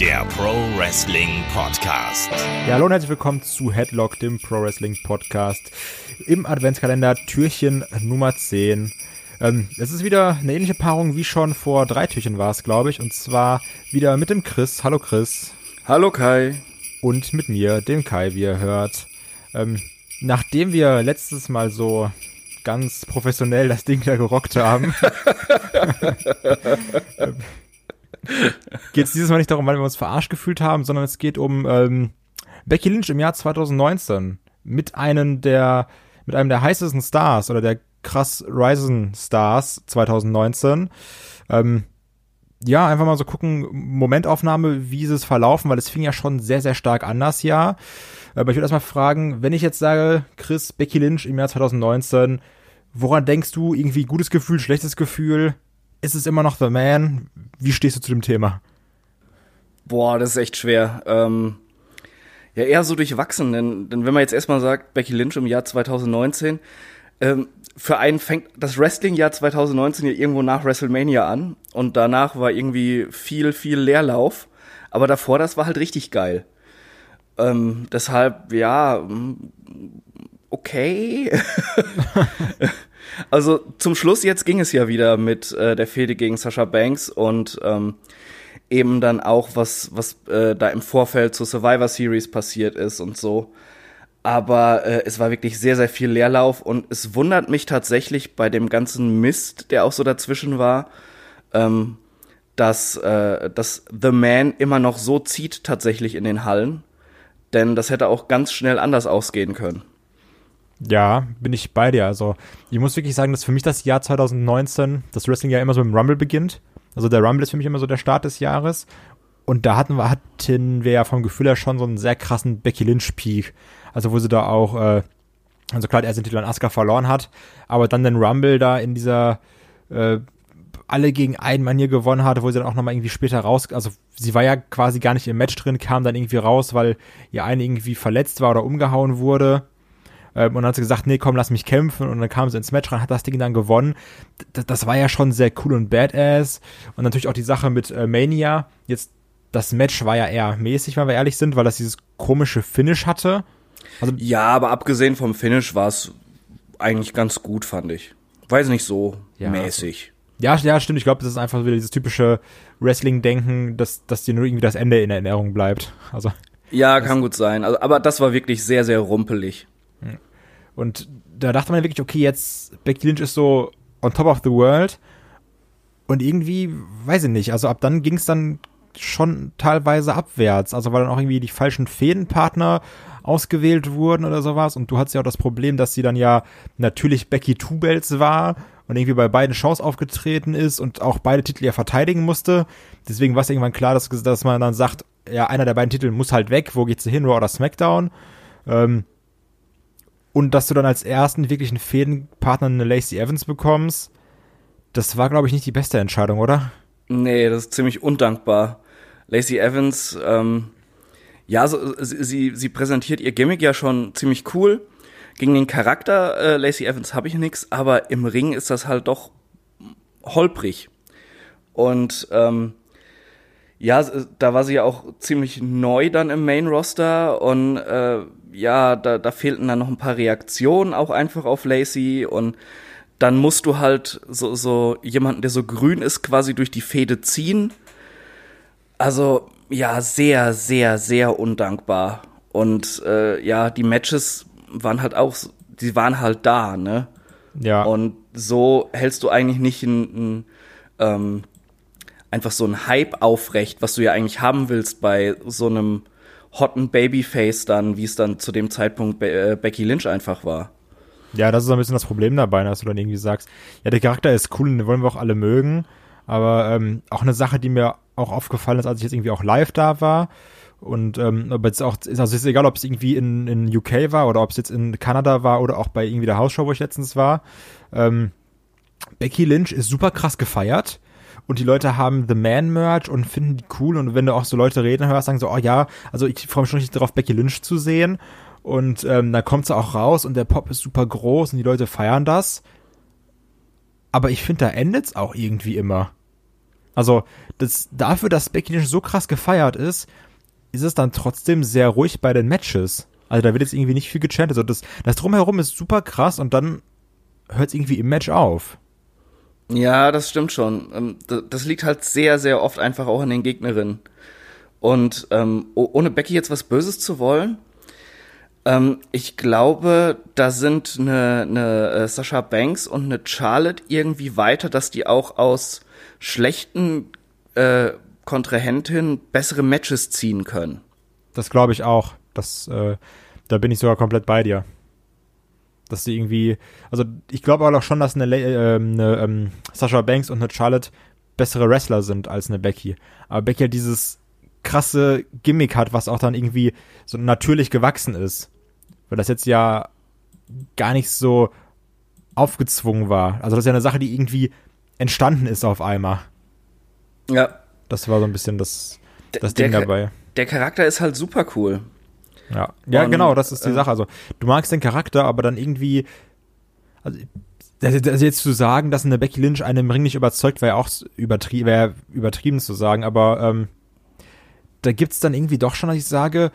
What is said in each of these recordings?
der Pro Wrestling Podcast. Ja, hallo und herzlich willkommen zu Headlock, dem Pro Wrestling Podcast. Im Adventskalender Türchen Nummer 10. Ähm, es ist wieder eine ähnliche Paarung wie schon vor drei Türchen war es, glaube ich. Und zwar wieder mit dem Chris. Hallo Chris. Hallo Kai. Und mit mir, dem Kai, wie ihr hört. Ähm, nachdem wir letztes Mal so ganz professionell das Ding da gerockt haben, geht es dieses Mal nicht darum, weil wir uns verarscht gefühlt haben, sondern es geht um ähm, Becky Lynch im Jahr 2019 mit einem der mit einem der heißesten Stars oder der krass Rising Stars 2019. Ähm, ja, einfach mal so gucken, Momentaufnahme, wie ist es verlaufen, weil es fing ja schon sehr, sehr stark an das Jahr. Aber ich würde erstmal fragen, wenn ich jetzt sage, Chris, Becky Lynch im Jahr 2019, woran denkst du? Irgendwie gutes Gefühl, schlechtes Gefühl? Ist es immer noch The Man? Wie stehst du zu dem Thema? Boah, das ist echt schwer. Ähm, ja, eher so durchwachsen, denn, denn wenn man jetzt erstmal sagt, Becky Lynch im Jahr 2019, ähm, für einen fängt das Wrestling-Jahr 2019 ja irgendwo nach WrestleMania an und danach war irgendwie viel, viel Leerlauf. Aber davor, das war halt richtig geil. Ähm, deshalb, ja, mm, okay. also zum Schluss jetzt ging es ja wieder mit äh, der Fehde gegen Sasha Banks und ähm, eben dann auch, was, was äh, da im Vorfeld zur Survivor Series passiert ist und so. Aber äh, es war wirklich sehr, sehr viel Leerlauf und es wundert mich tatsächlich bei dem ganzen Mist, der auch so dazwischen war, ähm, dass, äh, dass The Man immer noch so zieht tatsächlich in den Hallen. Denn das hätte auch ganz schnell anders ausgehen können. Ja, bin ich bei dir. Also, ich muss wirklich sagen, dass für mich das Jahr 2019, das Wrestling ja immer so mit dem Rumble beginnt. Also, der Rumble ist für mich immer so der Start des Jahres. Und da hatten wir, hatten wir ja vom Gefühl her schon so einen sehr krassen Becky Lynch-Peak. Also wo sie da auch, äh, also klar, er den Titel an Asuka verloren hat, aber dann den Rumble da in dieser äh, alle gegen einen Manier gewonnen hatte, wo sie dann auch nochmal irgendwie später raus, also sie war ja quasi gar nicht im Match drin, kam dann irgendwie raus, weil ihr eine irgendwie verletzt war oder umgehauen wurde. Ähm, und dann hat sie gesagt, nee, komm, lass mich kämpfen. Und dann kam sie ins Match rein, hat das Ding dann gewonnen. D das war ja schon sehr cool und badass. Und natürlich auch die Sache mit äh, Mania. Jetzt, das Match war ja eher mäßig, wenn wir ehrlich sind, weil das dieses komische Finish hatte. Also ja, aber abgesehen vom Finish war es eigentlich ganz gut, fand ich. Weiß nicht so ja, mäßig. Ja, ja, stimmt. Ich glaube, das ist einfach wieder dieses typische Wrestling-Denken, dass, dass dir nur irgendwie das Ende in Erinnerung bleibt. Also. Ja, kann gut sein. Also, aber das war wirklich sehr, sehr rumpelig. Und da dachte man wirklich, okay, jetzt Becky Lynch ist so on top of the world. Und irgendwie, weiß ich nicht, also ab dann ging es dann schon teilweise abwärts. Also weil dann auch irgendwie die falschen Fädenpartner ausgewählt wurden oder sowas. Und du hattest ja auch das Problem, dass sie dann ja natürlich Becky Two Belts war und irgendwie bei beiden Shows aufgetreten ist und auch beide Titel ja verteidigen musste. Deswegen war es irgendwann klar, dass, dass man dann sagt, ja, einer der beiden Titel muss halt weg. Wo geht's hin, Raw oder SmackDown? Ähm, und dass du dann als ersten wirklichen Fädenpartner eine Lacey Evans bekommst, das war, glaube ich, nicht die beste Entscheidung, oder? Nee, das ist ziemlich undankbar. Lacey Evans, ähm, ja, so, sie, sie präsentiert ihr Gimmick ja schon ziemlich cool. Gegen den Charakter äh, Lacey Evans habe ich nix, aber im Ring ist das halt doch holprig. Und ähm, ja, da war sie ja auch ziemlich neu dann im Main Roster und äh, ja, da, da fehlten dann noch ein paar Reaktionen auch einfach auf Lacey und dann musst du halt so, so jemanden, der so grün ist, quasi durch die Fäde ziehen. Also ja, sehr, sehr, sehr undankbar. Und äh, ja, die Matches waren halt auch, die waren halt da, ne? Ja. Und so hältst du eigentlich nicht ein, ein ähm, einfach so ein Hype aufrecht, was du ja eigentlich haben willst bei so einem hotten Babyface dann, wie es dann zu dem Zeitpunkt Be äh, Becky Lynch einfach war. Ja, das ist ein bisschen das Problem dabei, dass du dann irgendwie sagst, ja, der Charakter ist cool und den wollen wir auch alle mögen, aber ähm, auch eine Sache, die mir auch aufgefallen ist, als ich jetzt irgendwie auch live da war, und ähm, aber jetzt auch, also ist egal, ob es irgendwie in, in UK war oder ob es jetzt in Kanada war oder auch bei irgendwie der Hausshow, wo ich letztens war. Ähm, Becky Lynch ist super krass gefeiert und die Leute haben The Man Merch und finden die cool und wenn du auch so Leute reden hörst, sagen so, oh ja, also ich freue mich schon richtig darauf, Becky Lynch zu sehen und ähm, dann kommt sie auch raus und der Pop ist super groß und die Leute feiern das. Aber ich finde, da endet's auch irgendwie immer. Also, das, dafür, dass Becky Lynch so krass gefeiert ist, ist es dann trotzdem sehr ruhig bei den Matches. Also da wird jetzt irgendwie nicht viel gechantet. Also das, das drumherum ist super krass und dann hört es irgendwie im Match auf. Ja, das stimmt schon. Ähm, das liegt halt sehr, sehr oft einfach auch an den Gegnerinnen. Und ähm, ohne Becky jetzt was Böses zu wollen, ähm, ich glaube, da sind eine, eine äh, Sascha Banks und eine Charlotte irgendwie weiter, dass die auch aus schlechten äh, Kontrahentinnen bessere Matches ziehen können. Das glaube ich auch. Das, äh, da bin ich sogar komplett bei dir. Dass sie irgendwie, also ich glaube auch schon, dass eine, äh, eine ähm, Sasha Banks und eine Charlotte bessere Wrestler sind als eine Becky. Aber Becky hat dieses krasse Gimmick hat, was auch dann irgendwie so natürlich gewachsen ist. Weil das jetzt ja gar nicht so aufgezwungen war. Also das ist ja eine Sache, die irgendwie entstanden ist auf einmal. Ja. Das war so ein bisschen das, das Ding der, dabei. Der Charakter ist halt super cool. Ja, ja Und, genau, das ist die äh, Sache. Also du magst den Charakter, aber dann irgendwie, also, also jetzt zu sagen, dass eine Becky Lynch einen im Ring nicht überzeugt, wäre auch übertrie wär übertrieben zu sagen, aber ähm, da gibt's dann irgendwie doch schon, dass ich sage,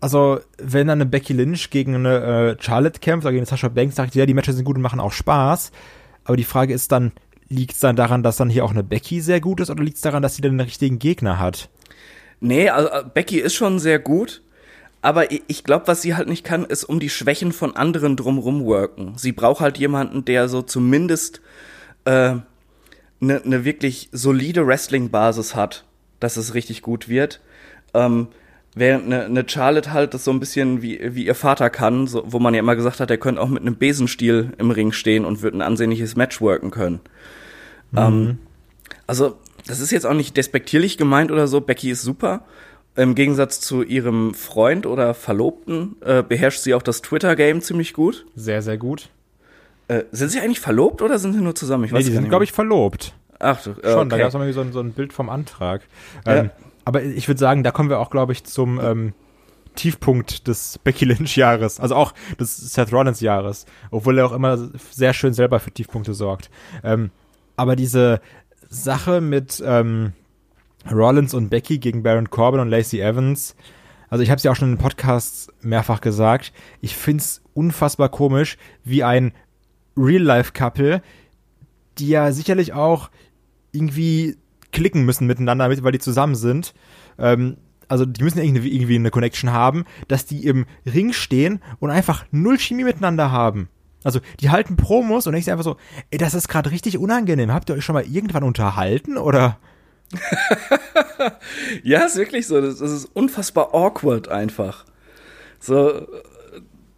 also wenn dann eine Becky Lynch gegen eine äh, Charlotte kämpft oder gegen Sasha Banks, sage ich, ja, die Matches sind gut und machen auch Spaß. Aber die Frage ist dann, liegt es dann daran, dass dann hier auch eine Becky sehr gut ist oder liegt es daran, dass sie dann den richtigen Gegner hat? Nee, also äh, Becky ist schon sehr gut. Aber ich glaube, was sie halt nicht kann, ist um die Schwächen von anderen drumrum worken. Sie braucht halt jemanden, der so zumindest eine äh, ne, ne wirklich solide Wrestling-Basis hat, dass es richtig gut wird. Ähm, während eine, ne Charlotte halt das so ein bisschen wie, wie ihr Vater kann, so, wo man ja immer gesagt hat, er könnte auch mit einem Besenstiel im Ring stehen und würde ein ansehnliches Match worken können. Mhm. Ähm, also, das ist jetzt auch nicht despektierlich gemeint oder so. Becky ist super. Im Gegensatz zu ihrem Freund oder Verlobten äh, beherrscht sie auch das Twitter-Game ziemlich gut. Sehr, sehr gut. Äh, sind sie eigentlich verlobt oder sind sie nur zusammen? Ich nee, weiß die sind, glaube ich, verlobt. Ach du, äh, Schon, da gab es mal so, ein, so ein Bild vom Antrag. Ähm, ja. Aber ich würde sagen, da kommen wir auch, glaube ich, zum ähm, Tiefpunkt des Becky Lynch-Jahres. Also auch des Seth Rollins-Jahres. Obwohl er auch immer sehr schön selber für Tiefpunkte sorgt. Ähm, aber diese Sache mit ähm, Rollins und Becky gegen Baron Corbin und Lacey Evans. Also ich habe es ja auch schon in Podcasts mehrfach gesagt. Ich find's unfassbar komisch, wie ein Real-Life-Couple, die ja sicherlich auch irgendwie klicken müssen miteinander, weil die zusammen sind. Ähm, also die müssen irgendwie, irgendwie eine Connection haben, dass die im Ring stehen und einfach null Chemie miteinander haben. Also die halten Promos und denkst dir einfach so, ey, das ist gerade richtig unangenehm. Habt ihr euch schon mal irgendwann unterhalten oder? ja, ist wirklich so. Das, das, ist unfassbar awkward einfach. So,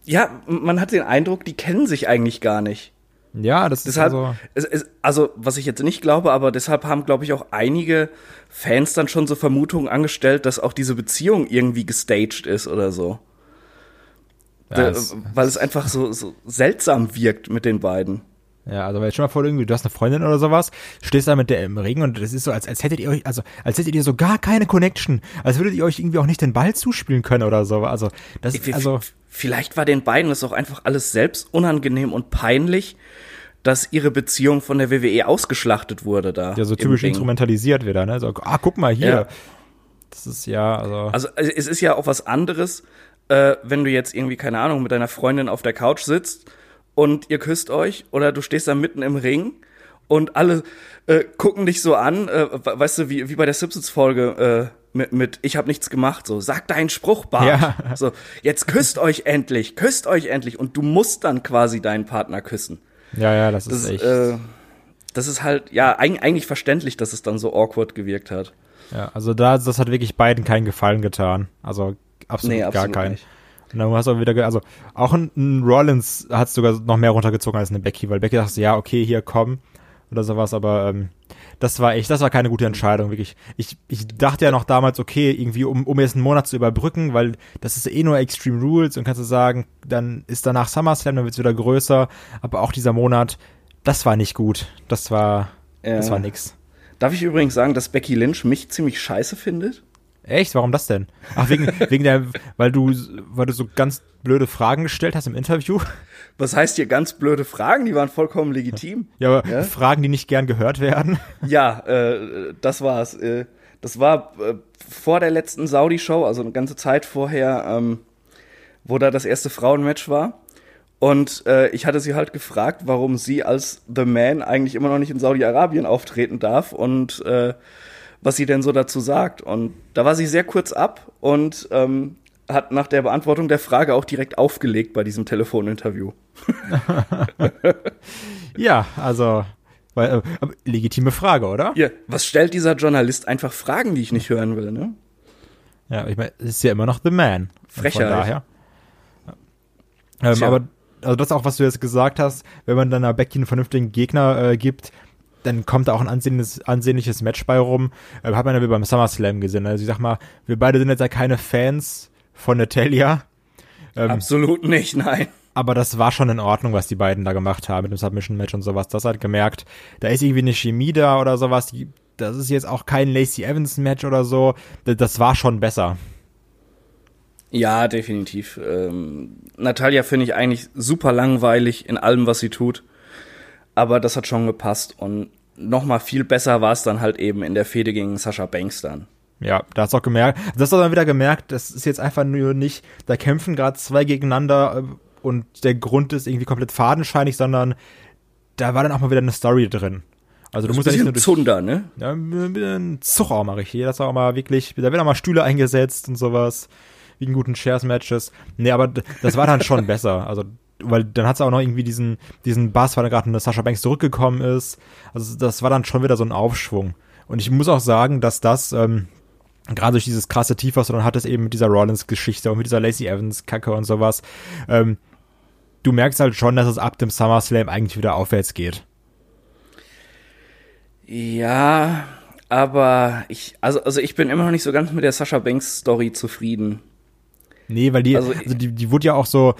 ja, man hat den Eindruck, die kennen sich eigentlich gar nicht. Ja, das deshalb, ist also, es, es, also was ich jetzt nicht glaube, aber deshalb haben, glaube ich, auch einige Fans dann schon so Vermutungen angestellt, dass auch diese Beziehung irgendwie gestaged ist oder so. Ja, es, weil es einfach so, so seltsam wirkt mit den beiden. Ja, also jetzt schon mal vor irgendwie, du hast eine Freundin oder sowas, stehst da mit der im Ring und das ist so, als, als hättet ihr euch, also als hättet ihr so gar keine Connection, als würdet ihr euch irgendwie auch nicht den Ball zuspielen können oder so. Also das ist also. Vielleicht war den beiden das auch einfach alles selbst unangenehm und peinlich, dass ihre Beziehung von der WWE ausgeschlachtet wurde da. Ja, so typisch instrumentalisiert wieder, ne? So, ah, guck mal hier. Ja. Das ist ja, also. Also es ist ja auch was anderes, äh, wenn du jetzt irgendwie, keine Ahnung, mit deiner Freundin auf der Couch sitzt und ihr küsst euch oder du stehst da mitten im Ring und alle äh, gucken dich so an, äh, weißt du, wie, wie bei der Simpsons-Folge äh, mit, mit Ich habe nichts gemacht, so, sag deinen Spruch, Bart. Ja. So, jetzt küsst euch endlich, küsst euch endlich und du musst dann quasi deinen Partner küssen. Ja, ja, das, das ist echt. Äh, das ist halt, ja, eigentlich verständlich, dass es dann so awkward gewirkt hat. Ja, also da, das hat wirklich beiden keinen Gefallen getan. Also absolut, nee, absolut gar keinen. Nicht. Und dann hast du auch wieder, also auch ein, ein Rollins hat es sogar noch mehr runtergezogen als eine Becky, weil Becky dachte, ja, okay, hier komm oder sowas, aber ähm, das war echt, das war keine gute Entscheidung, wirklich. Ich, ich dachte ja noch damals, okay, irgendwie, um, um jetzt einen Monat zu überbrücken, weil das ist eh nur Extreme Rules und kannst du sagen, dann ist danach SummerSlam, dann wird's wieder größer, aber auch dieser Monat, das war nicht gut. Das war, ja. das war nix. Darf ich übrigens sagen, dass Becky Lynch mich ziemlich scheiße findet? Echt? Warum das denn? Ach, wegen, wegen der, weil du, weil du so ganz blöde Fragen gestellt hast im Interview? Was heißt hier ganz blöde Fragen? Die waren vollkommen legitim. Ja, aber ja? Fragen, die nicht gern gehört werden. Ja, äh, das war's. Äh, das war äh, vor der letzten Saudi-Show, also eine ganze Zeit vorher, ähm, wo da das erste Frauenmatch war. Und äh, ich hatte sie halt gefragt, warum sie als The Man eigentlich immer noch nicht in Saudi-Arabien auftreten darf und äh, was sie denn so dazu sagt. Und da war sie sehr kurz ab und ähm, hat nach der Beantwortung der Frage auch direkt aufgelegt bei diesem Telefoninterview. ja, also weil, äh, legitime Frage, oder? Ja, was stellt dieser Journalist einfach Fragen, die ich nicht hören will, ne? Ja, ich meine, es ist ja immer noch The Man. Frechheit. Von daher. Ähm, aber also das auch, was du jetzt gesagt hast, wenn man dann Becky einen vernünftigen Gegner äh, gibt, dann kommt da auch ein ansehnliches, ansehnliches Match bei rum. Äh, hat man ja wie beim SummerSlam gesehen. Also ich sag mal, wir beide sind jetzt ja keine Fans von Natalia. Ähm, Absolut nicht, nein. Aber das war schon in Ordnung, was die beiden da gemacht haben mit dem Submission-Match und sowas. Das hat gemerkt, da ist irgendwie eine Chemie da oder sowas. Das ist jetzt auch kein Lacey Evans-Match oder so. Das war schon besser. Ja, definitiv. Ähm, Natalia finde ich eigentlich super langweilig in allem, was sie tut. Aber das hat schon gepasst. Und noch mal viel besser war es dann halt eben in der Fehde gegen Sascha Banks dann. Ja, da hast du auch gemerkt. Das hast du dann wieder gemerkt, das ist jetzt einfach nur nicht, da kämpfen gerade zwei gegeneinander äh, und der Grund ist irgendwie komplett fadenscheinig, sondern da war dann auch mal wieder eine Story drin. Also du musst ja nicht nur durch, Zunder, ne? Ja, ein Zug auch mal richtig. Das war auch mal wirklich, da werden auch mal Stühle eingesetzt und sowas wegen guten Shares-Matches. Nee, aber das war dann schon besser. Also, weil dann hat es auch noch irgendwie diesen, diesen Bass, weil da gerade eine Sascha Banks zurückgekommen ist. Also, das war dann schon wieder so ein Aufschwung. Und ich muss auch sagen, dass das, ähm, gerade durch dieses krasse Tief, was du dann hattest, eben mit dieser Rollins-Geschichte und mit dieser Lacey Evans-Kacke und sowas, ähm, du merkst halt schon, dass es ab dem SummerSlam eigentlich wieder aufwärts geht. Ja, aber ich, also, also ich bin immer noch nicht so ganz mit der Sascha Banks Story zufrieden. Nee, weil die, also, also die, die wurde ja auch so,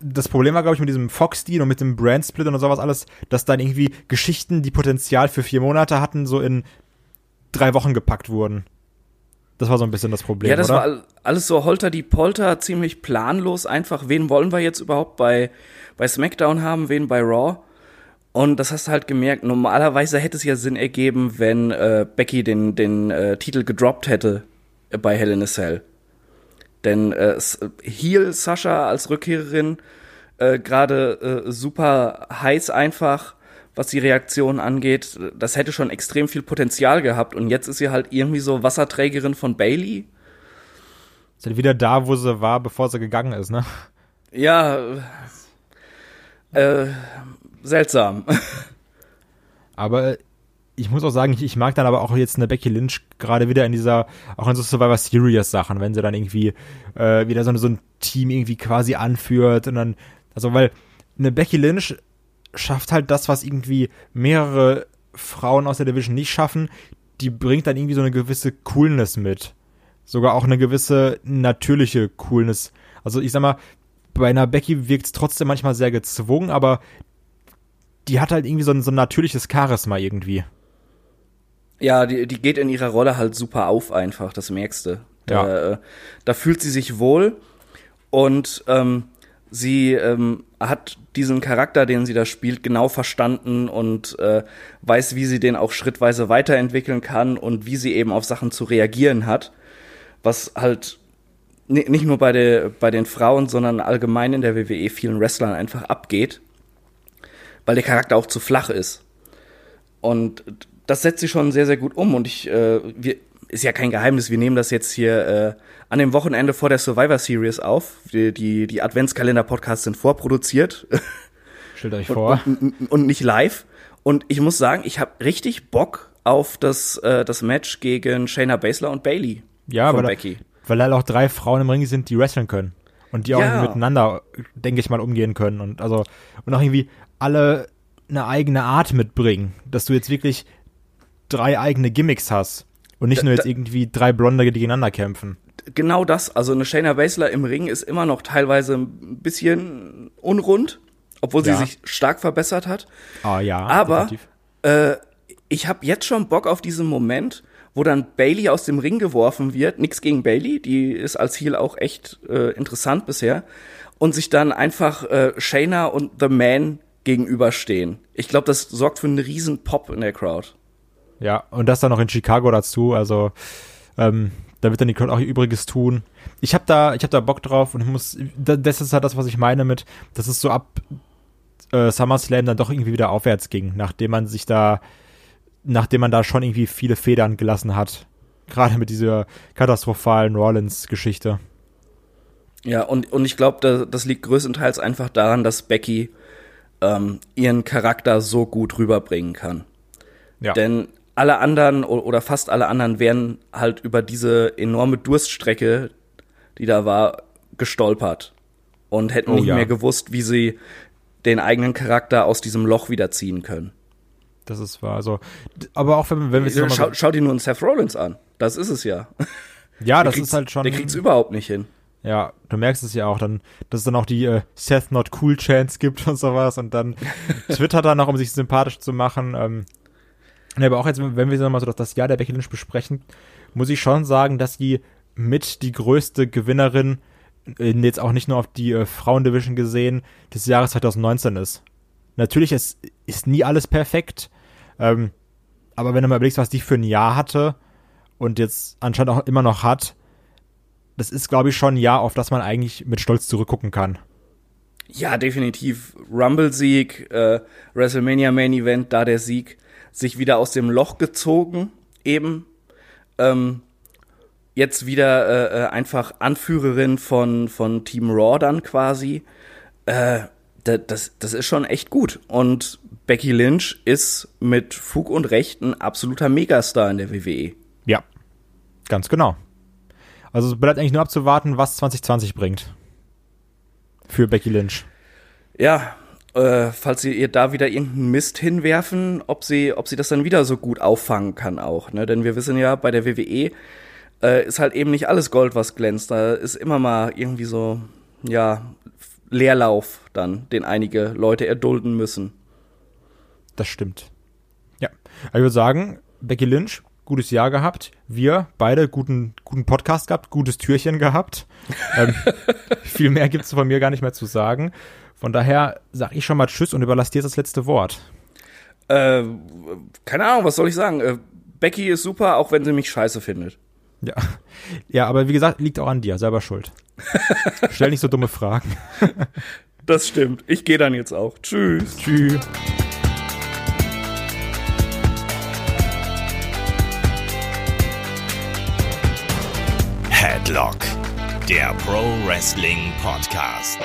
das Problem war, glaube ich, mit diesem Fox-Deal und mit dem Brand-Split und sowas alles, dass dann irgendwie Geschichten, die Potenzial für vier Monate hatten, so in drei Wochen gepackt wurden. Das war so ein bisschen das Problem. Ja, das oder? war alles so holter die Polter, ziemlich planlos einfach. Wen wollen wir jetzt überhaupt bei, bei SmackDown haben, wen bei Raw? Und das hast du halt gemerkt. Normalerweise hätte es ja Sinn ergeben, wenn äh, Becky den, den äh, Titel gedroppt hätte bei Hell in a Cell. Denn äh, Heel Sascha als Rückkehrerin äh, gerade äh, super heiß einfach, was die Reaktion angeht. Das hätte schon extrem viel Potenzial gehabt und jetzt ist sie halt irgendwie so Wasserträgerin von Bailey. Ist halt wieder da, wo sie war, bevor sie gegangen ist, ne? Ja. Äh, seltsam. Aber ich muss auch sagen, ich, ich, mag dann aber auch jetzt eine Becky Lynch gerade wieder in dieser, auch in so Survivor Series Sachen, wenn sie dann irgendwie äh, wieder so, so ein Team irgendwie quasi anführt und dann, also weil eine Becky Lynch schafft halt das, was irgendwie mehrere Frauen aus der Division nicht schaffen, die bringt dann irgendwie so eine gewisse Coolness mit. Sogar auch eine gewisse natürliche Coolness. Also ich sag mal, bei einer Becky wirkt es trotzdem manchmal sehr gezwungen, aber die hat halt irgendwie so ein, so ein natürliches Charisma irgendwie. Ja, die, die geht in ihrer Rolle halt super auf einfach, das merkst du. Da, ja. Äh, da fühlt sie sich wohl und ähm, sie ähm, hat diesen Charakter, den sie da spielt, genau verstanden und äh, weiß, wie sie den auch schrittweise weiterentwickeln kann und wie sie eben auf Sachen zu reagieren hat, was halt nicht nur bei, der, bei den Frauen, sondern allgemein in der WWE vielen Wrestlern einfach abgeht, weil der Charakter auch zu flach ist. Und das setzt sie schon sehr, sehr gut um. Und ich, äh, wir, ist ja kein Geheimnis, wir nehmen das jetzt hier äh, an dem Wochenende vor der Survivor Series auf. Die, die, die Adventskalender-Podcasts sind vorproduziert. Stellt euch vor. Und, und, und, nicht live. Und ich muss sagen, ich habe richtig Bock auf das, äh, das Match gegen Shayna Baszler und Bailey. Ja, weil, Becky. weil halt auch drei Frauen im Ring sind, die wresteln können. Und die auch ja. miteinander, denke ich mal, umgehen können. Und also, und auch irgendwie alle eine eigene Art mitbringen. Dass du jetzt wirklich drei eigene Gimmicks hast und nicht da, nur jetzt da, irgendwie drei Blonde, die gegeneinander kämpfen. Genau das, also eine Shayna Baszler im Ring ist immer noch teilweise ein bisschen unrund, obwohl sie ja. sich stark verbessert hat. Ah ja. Aber äh, ich habe jetzt schon Bock auf diesen Moment, wo dann Bailey aus dem Ring geworfen wird. Nix gegen Bailey, die ist als Heel auch echt äh, interessant bisher. Und sich dann einfach äh, Shayna und The Man gegenüberstehen. Ich glaube, das sorgt für einen riesen Pop in der Crowd. Ja, und das dann noch in Chicago dazu. Also ähm, da wird dann die Crowd auch ihr Übriges tun. Ich habe da, ich habe da Bock drauf und ich muss, das ist halt das, was ich meine mit, dass es so ab äh, SummerSlam dann doch irgendwie wieder aufwärts ging, nachdem man sich da, nachdem man da schon irgendwie viele Federn gelassen hat. Gerade mit dieser katastrophalen Rollins-Geschichte. Ja, und, und ich glaube, da, das liegt größtenteils einfach daran, dass Becky ähm, ihren Charakter so gut rüberbringen kann. Ja. Denn alle anderen oder fast alle anderen wären halt über diese enorme Durststrecke, die da war, gestolpert und hätten oh, nicht ja. mehr gewusst, wie sie den eigenen Charakter aus diesem Loch wiederziehen können. Das ist wahr. Also, aber auch wenn, wenn wir schau, schau dir nur einen Seth Rollins an. Das ist es ja. Ja, das ist halt schon. Der kriegt's überhaupt nicht hin. Ja, du merkst es ja auch dann, dass es dann auch die äh, Seth Not Cool Chance gibt und sowas und dann twittert er noch, um sich sympathisch zu machen. Ähm, ja, aber auch jetzt, wenn wir mal so das Jahr der Becky Lynch besprechen, muss ich schon sagen, dass sie mit die größte Gewinnerin, jetzt auch nicht nur auf die äh, Frauendivision gesehen, des Jahres 2019 ist. Natürlich ist, ist nie alles perfekt, ähm, aber wenn du mal überlegst, was die für ein Jahr hatte und jetzt anscheinend auch immer noch hat, das ist, glaube ich, schon ein Jahr, auf das man eigentlich mit Stolz zurückgucken kann. Ja, definitiv. Rumble-Sieg, äh, WrestleMania Main Event, da der Sieg sich wieder aus dem Loch gezogen, eben. Ähm, jetzt wieder äh, äh, einfach Anführerin von, von Team Raw dann quasi. Äh, das, das ist schon echt gut. Und Becky Lynch ist mit Fug und Recht ein absoluter Megastar in der WWE. Ja, ganz genau. Also es bleibt eigentlich nur abzuwarten, was 2020 bringt. Für Becky Lynch. Ja, äh, falls sie ihr da wieder irgendeinen Mist hinwerfen, ob sie, ob sie das dann wieder so gut auffangen kann auch. Ne? Denn wir wissen ja, bei der WWE äh, ist halt eben nicht alles Gold, was glänzt. Da ist immer mal irgendwie so, ja, Leerlauf dann, den einige Leute erdulden müssen. Das stimmt. Ja. ich würde sagen, Becky Lynch, gutes Jahr gehabt. Wir beide guten, guten Podcast gehabt, gutes Türchen gehabt. ähm, viel mehr gibt es von mir gar nicht mehr zu sagen. Von daher sage ich schon mal Tschüss und überlasse dir das letzte Wort. Äh, keine Ahnung, was soll ich sagen? Äh, Becky ist super, auch wenn sie mich scheiße findet. Ja. Ja, aber wie gesagt, liegt auch an dir, selber schuld. Stell nicht so dumme Fragen. das stimmt. Ich gehe dann jetzt auch. Tschüss. Tschüss. Headlock, der Pro Wrestling Podcast.